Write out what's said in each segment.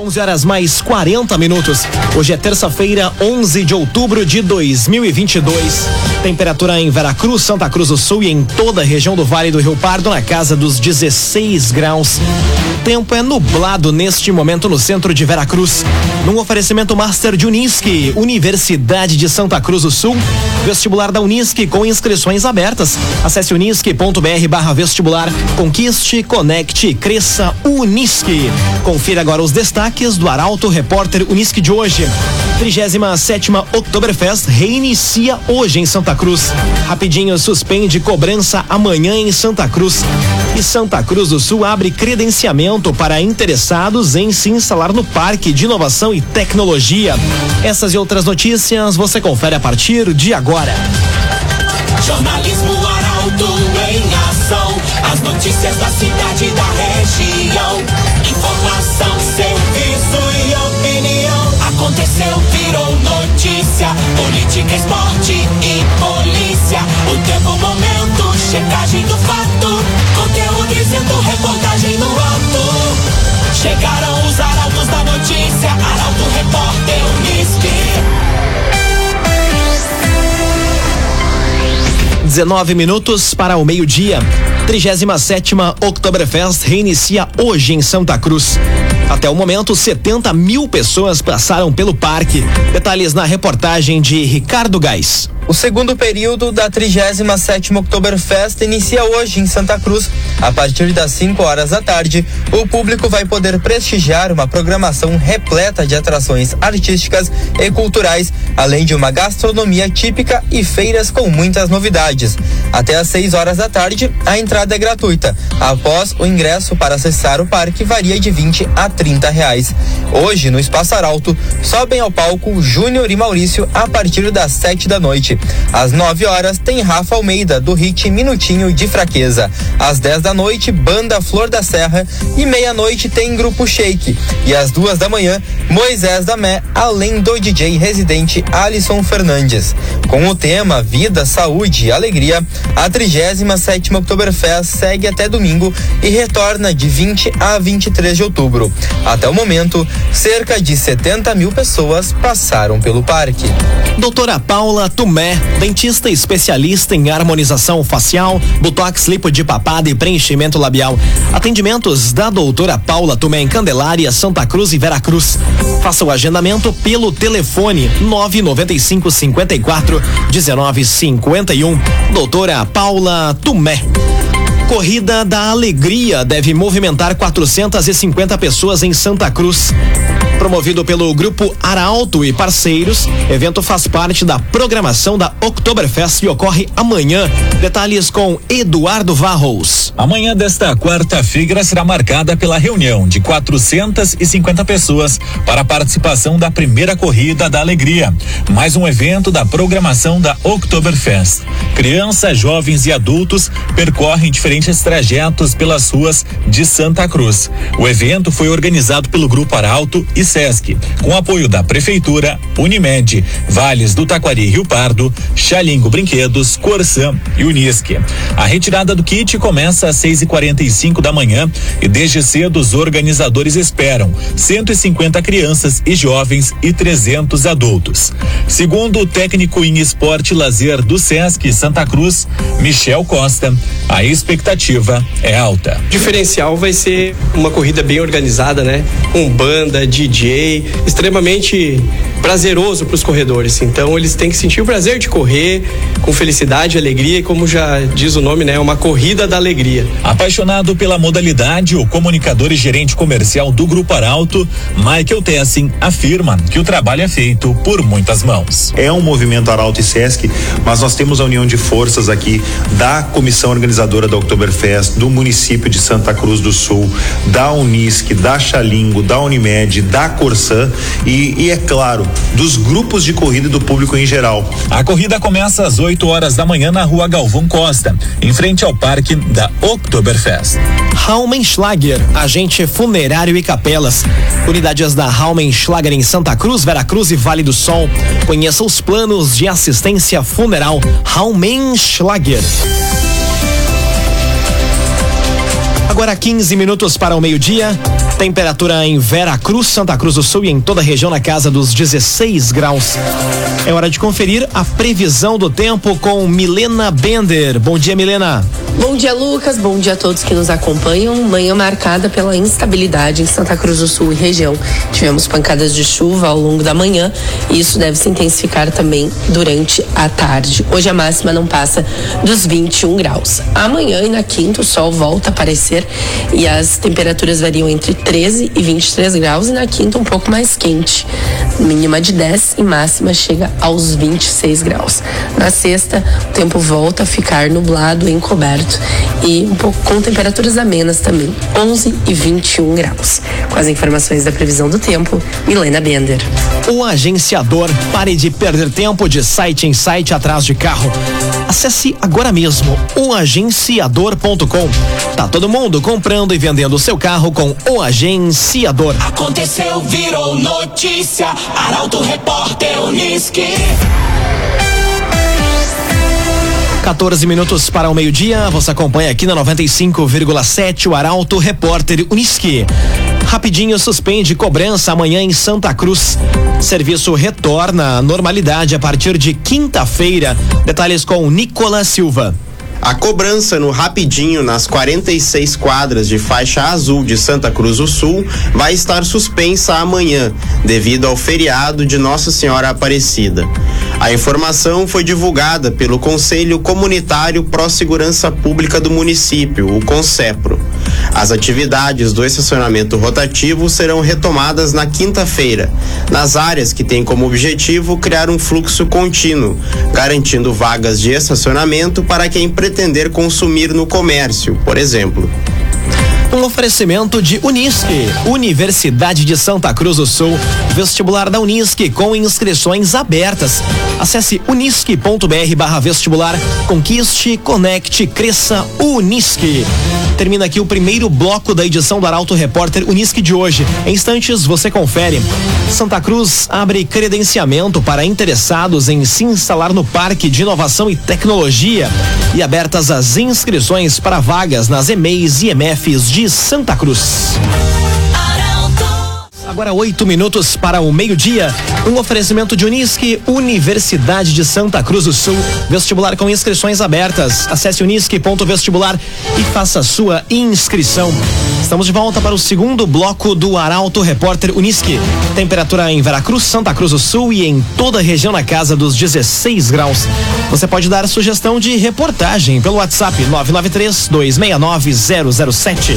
11 horas mais 40 minutos. Hoje é terça-feira, 11 de outubro de 2022. Temperatura em Veracruz, Santa Cruz do Sul e em toda a região do Vale do Rio Pardo na casa dos 16 graus. Tempo é nublado neste momento no centro de Veracruz. Num oferecimento Master de Unisque, Universidade de Santa Cruz do Sul. Vestibular da Unisque com inscrições abertas. Acesse unisque.br barra vestibular. Conquiste, conecte, cresça Unisque. Confira agora os destaques destaques do Arauto Repórter Unisque de hoje. 37 Oktoberfest reinicia hoje em Santa Cruz. Rapidinho suspende cobrança amanhã em Santa Cruz. E Santa Cruz do Sul abre credenciamento para interessados em se instalar no Parque de Inovação e Tecnologia. Essas e outras notícias você confere a partir de agora. Jornalismo Arauto em ação. As notícias da cidade e da região. Informação, serviço e opinião. Aconteceu, virou notícia. Política, esporte e polícia. O tempo, momento, checagem do fato. Conteúdo dizendo, reportagem no ato. Chegaram os arautos da notícia. Arauto, repórter, Unisque. 19 minutos para o meio-dia. 37 Oktoberfest reinicia hoje em Santa Cruz. Até o momento, 70 mil pessoas passaram pelo parque. Detalhes na reportagem de Ricardo Gás. O segundo período da 37 Oktoberfest inicia hoje em Santa Cruz. A partir das 5 horas da tarde, o público vai poder prestigiar uma programação repleta de atrações artísticas e culturais, além de uma gastronomia típica e feiras com muitas novidades. Até às 6 horas da tarde, a entrada é gratuita. Após o ingresso para acessar o parque varia de 20 a 30 reais. Hoje, no Espaço Arauto, sobem ao palco Júnior e Maurício a partir das 7 da noite. Às 9 horas tem Rafa Almeida, do hit Minutinho de Fraqueza. Às 10 da noite, Banda Flor da Serra. E meia-noite tem Grupo Shake. E às duas da manhã, Moisés da Mé, além do DJ residente Alisson Fernandes. Com o tema Vida, Saúde e Alegria, a 37 Oktoberfest segue até domingo e retorna de 20 a 23 de outubro. Até o momento, cerca de 70 mil pessoas passaram pelo parque. Doutora Paula Tumé, dentista especialista em harmonização facial, botox, lipo de papada e preenchimento labial. Atendimentos da doutora Paula Tumé em Candelária, Santa Cruz e Veracruz. Faça o agendamento pelo telefone 995 54 1951. Doutora Paula Tumé. Corrida da Alegria deve movimentar 450 pessoas em Santa Cruz. Promovido pelo Grupo Arauto e parceiros, evento faz parte da programação da Oktoberfest e ocorre amanhã. Detalhes com Eduardo Varros. Amanhã desta quarta-feira será marcada pela reunião de 450 pessoas para a participação da primeira corrida da alegria. Mais um evento da programação da Oktoberfest. Crianças, jovens e adultos percorrem diferentes trajetos pelas ruas de Santa Cruz. O evento foi organizado pelo Grupo Arauto e Com apoio da Prefeitura, Unimed, Vales do Taquari Rio Pardo, Xalingo Brinquedos, Corsã e Unisque. A retirada do kit começa às 6 e 45 da manhã e desde cedo os organizadores esperam 150 crianças e jovens e 300 adultos. Segundo o técnico em esporte e lazer do Sesc Santa Cruz, Michel Costa, a expectativa é alta. O diferencial vai ser uma corrida bem organizada, né? Com banda, DJ, extremamente prazeroso para os corredores. Então eles têm que sentir o prazer de correr com felicidade, alegria e como já diz o nome, né, uma corrida da alegria. Apaixonado pela modalidade, o comunicador e gerente comercial do Grupo Arauto, Michael Tessin, afirma que o trabalho é feito por muitas mãos. É um movimento Arauto e Sesc, mas nós temos a união de forças aqui da comissão organizadora da Oktoberfest, do município de Santa Cruz do Sul, da Unisc, da Xalingo, da Unimed, da Corsã e, e é claro, dos grupos de corrida e do público em geral. A corrida começa às 8 horas da manhã na rua Galvão Costa, em frente ao parque da Oktoberfest. Raumenschlager, agente funerário e capelas. Unidades da Raumenschlager em Santa Cruz, Veracruz e Vale do Sol. Conheça os planos de assistência funeral Raumenschlager. Agora 15 minutos para o meio-dia. Temperatura em Vera Cruz, Santa Cruz do Sul e em toda a região na casa dos 16 graus. É hora de conferir a previsão do tempo com Milena Bender. Bom dia, Milena. Bom dia, Lucas. Bom dia a todos que nos acompanham. Manhã marcada pela instabilidade em Santa Cruz do Sul e região. Tivemos pancadas de chuva ao longo da manhã e isso deve se intensificar também durante a tarde. Hoje a máxima não passa dos 21 graus. Amanhã e na quinta o sol volta a aparecer e as temperaturas variam entre 13 e 23 graus e na quinta um pouco mais quente. Mínima de 10 e máxima chega aos 26 graus. Na sexta, o tempo volta a ficar nublado e encoberto e um pouco com temperaturas amenas também, 11 e 21 graus. Com as informações da previsão do tempo, Milena Bender. O agenciador, pare de perder tempo de site em site atrás de carro. Acesse agora mesmo oagenciador.com. Tá todo mundo comprando e vendendo seu carro com o agenciador. Aconteceu, virou notícia. Arauto Repórter Uniski. 14 minutos para o meio-dia. Você acompanha aqui na 95,7 o Arauto Repórter Uniski. Rapidinho suspende cobrança amanhã em Santa Cruz. Serviço retorna à normalidade a partir de quinta-feira. Detalhes com Nicolas Silva. A cobrança no Rapidinho nas 46 quadras de faixa azul de Santa Cruz do Sul vai estar suspensa amanhã, devido ao feriado de Nossa Senhora Aparecida. A informação foi divulgada pelo Conselho Comunitário Pró Segurança Pública do município, o CONSEPRO. As atividades do estacionamento rotativo serão retomadas na quinta-feira, nas áreas que têm como objetivo criar um fluxo contínuo, garantindo vagas de estacionamento para quem pretender consumir no comércio, por exemplo. Um oferecimento de Unisque, Universidade de Santa Cruz do Sul, vestibular da Unisque com inscrições abertas. Acesse unisque.br barra vestibular, conquiste, conecte, cresça, Unisque. Termina aqui o primeiro bloco da edição do Arauto Repórter Unisque de hoje. Em instantes você confere. Santa Cruz abre credenciamento para interessados em se instalar no Parque de Inovação e Tecnologia e abertas as inscrições para vagas nas EMEIs e EMFs de Santa Cruz. Agora oito minutos para o meio-dia. Um oferecimento de Unisque, Universidade de Santa Cruz do Sul. Vestibular com inscrições abertas. Acesse unisque.vestibular e faça sua inscrição. Estamos de volta para o segundo bloco do Arauto Repórter Unisque. Temperatura em Veracruz, Santa Cruz do Sul e em toda a região na casa dos 16 graus. Você pode dar sugestão de reportagem pelo WhatsApp 993 269 007.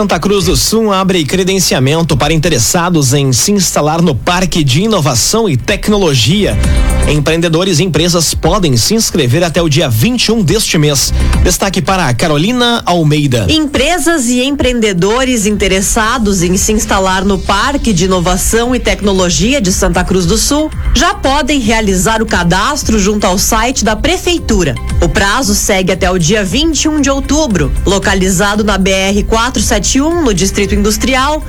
Santa Cruz do Sul abre credenciamento para interessados em se instalar no Parque de Inovação e Tecnologia. Empreendedores e empresas podem se inscrever até o dia 21 deste mês. Destaque para a Carolina Almeida. Empresas e empreendedores interessados em se instalar no Parque de Inovação e Tecnologia de Santa Cruz do Sul já podem realizar o cadastro junto ao site da Prefeitura. O prazo segue até o dia 21 de outubro. Localizado na BR 471, no Distrito Industrial,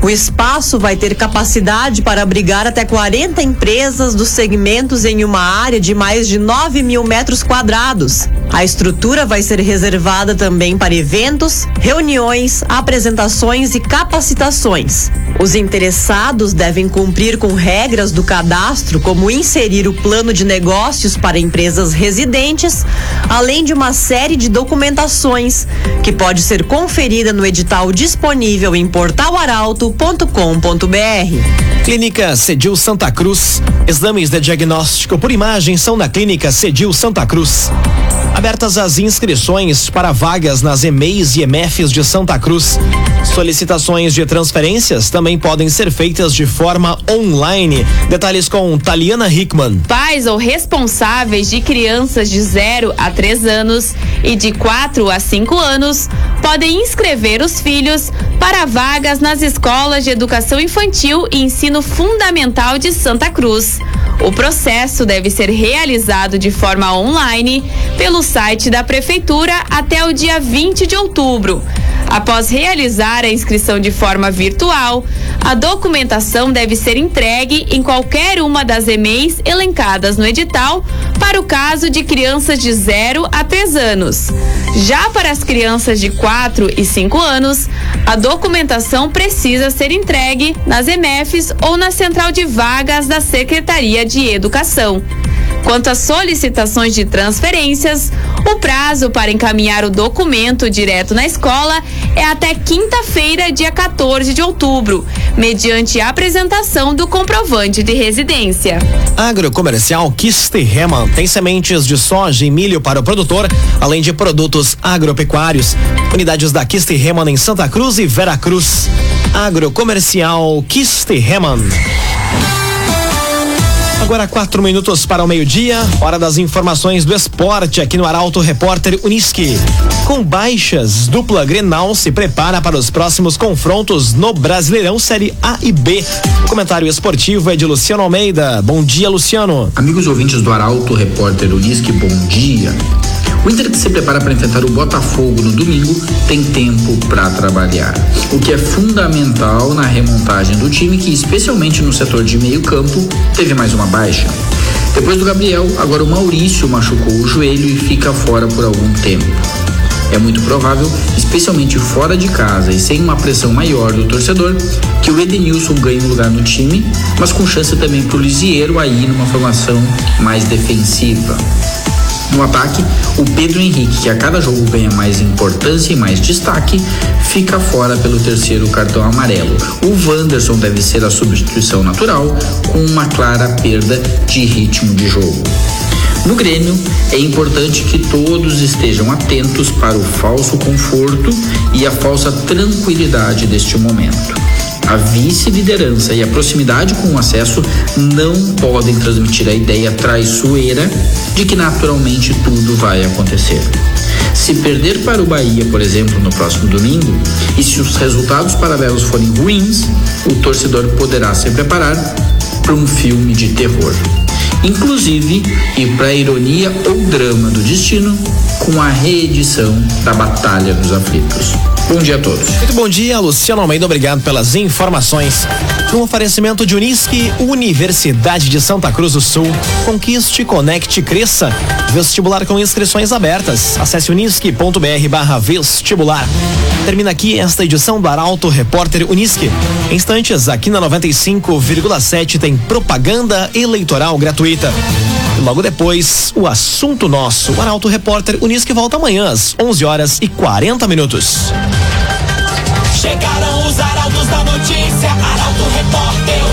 o espaço vai ter capacidade para abrigar até 40 empresas dos segmentos em uma área de mais de 9 mil metros quadrados. A estrutura vai ser reservada também para eventos, reuniões, apresentações e capacitações. Os interessados devem cumprir com regras do cadastro, como inserir o plano de negócios para empresas residentes, além de uma série de documentações que pode ser conferida no edital disponível em portalaralto.com.br. Clínica Cedil Santa Cruz. Exames de diagnóstico por imagem são na Clínica Cedil Santa Cruz. Abertas as inscrições para vagas nas EMEIs e EMFs de Santa Cruz. Solicitações de transferências também podem ser feitas de forma online. Detalhes com Taliana Hickman. Pais ou responsáveis de crianças de 0 a 3 anos e de 4 a 5 anos podem inscrever os filhos para vagas nas escolas de educação infantil e ensino fundamental de Santa Cruz. O processo deve ser realizado de forma online pelo site da Prefeitura até o dia 20 de outubro. Após realizar a inscrição de forma virtual, a documentação deve ser entregue em qualquer uma das EMEIs elencadas no edital para o caso de crianças de 0 a 3 anos. Já para as crianças de 4 e 5 anos, a documentação precisa ser entregue nas EMEFs ou na central de vagas da Secretaria de Educação. Quanto às solicitações de transferências, o prazo para encaminhar o documento direto na escola é até quinta-feira, dia 14 de outubro, mediante a apresentação do comprovante de residência. Agrocomercial Kiste Heman tem sementes de soja e milho para o produtor, além de produtos agropecuários. Unidades da Kiste Heman em Santa Cruz e Veracruz. Agrocomercial Kiste Heman. Agora quatro minutos para o meio-dia, hora das informações do esporte aqui no Arauto Repórter Uniski. Com baixas, dupla Grenal se prepara para os próximos confrontos no Brasileirão Série A e B. O comentário esportivo é de Luciano Almeida. Bom dia, Luciano. Amigos ouvintes do Arauto Repórter Uniski, bom dia. O Inter que se prepara para enfrentar o Botafogo no domingo tem tempo para trabalhar, o que é fundamental na remontagem do time que, especialmente no setor de meio-campo, teve mais uma baixa. Depois do Gabriel, agora o Maurício machucou o joelho e fica fora por algum tempo. É muito provável, especialmente fora de casa e sem uma pressão maior do torcedor, que o Edenilson ganhe um lugar no time, mas com chance também para o Lisieiro aí numa formação mais defensiva. No ataque, o Pedro Henrique, que a cada jogo ganha mais importância e mais destaque, fica fora pelo terceiro cartão amarelo. O Wanderson deve ser a substituição natural, com uma clara perda de ritmo de jogo. No Grêmio, é importante que todos estejam atentos para o falso conforto e a falsa tranquilidade deste momento. A vice-liderança e a proximidade com o acesso não podem transmitir a ideia traiçoeira de que naturalmente tudo vai acontecer. Se perder para o Bahia, por exemplo, no próximo domingo, e se os resultados paralelos forem ruins, o torcedor poderá se preparar para um filme de terror. Inclusive, e para a ironia ou drama do destino, com a reedição da Batalha dos Aflitos. Bom dia a todos. Muito bom dia, Luciano Almeida. Obrigado pelas informações. No oferecimento de Unisque, Universidade de Santa Cruz do Sul. Conquiste, conecte, cresça. Vestibular com inscrições abertas. Acesse unisque.br barra vestibular. Termina aqui esta edição do Arauto Repórter Unisque. Em instantes, aqui na 95,7 tem propaganda eleitoral gratuita. E logo depois, o assunto nosso. O Arauto Repórter Unisque volta amanhã às 11 horas e 40 minutos. Chegaram os arautos da notícia, Arauto Repórter.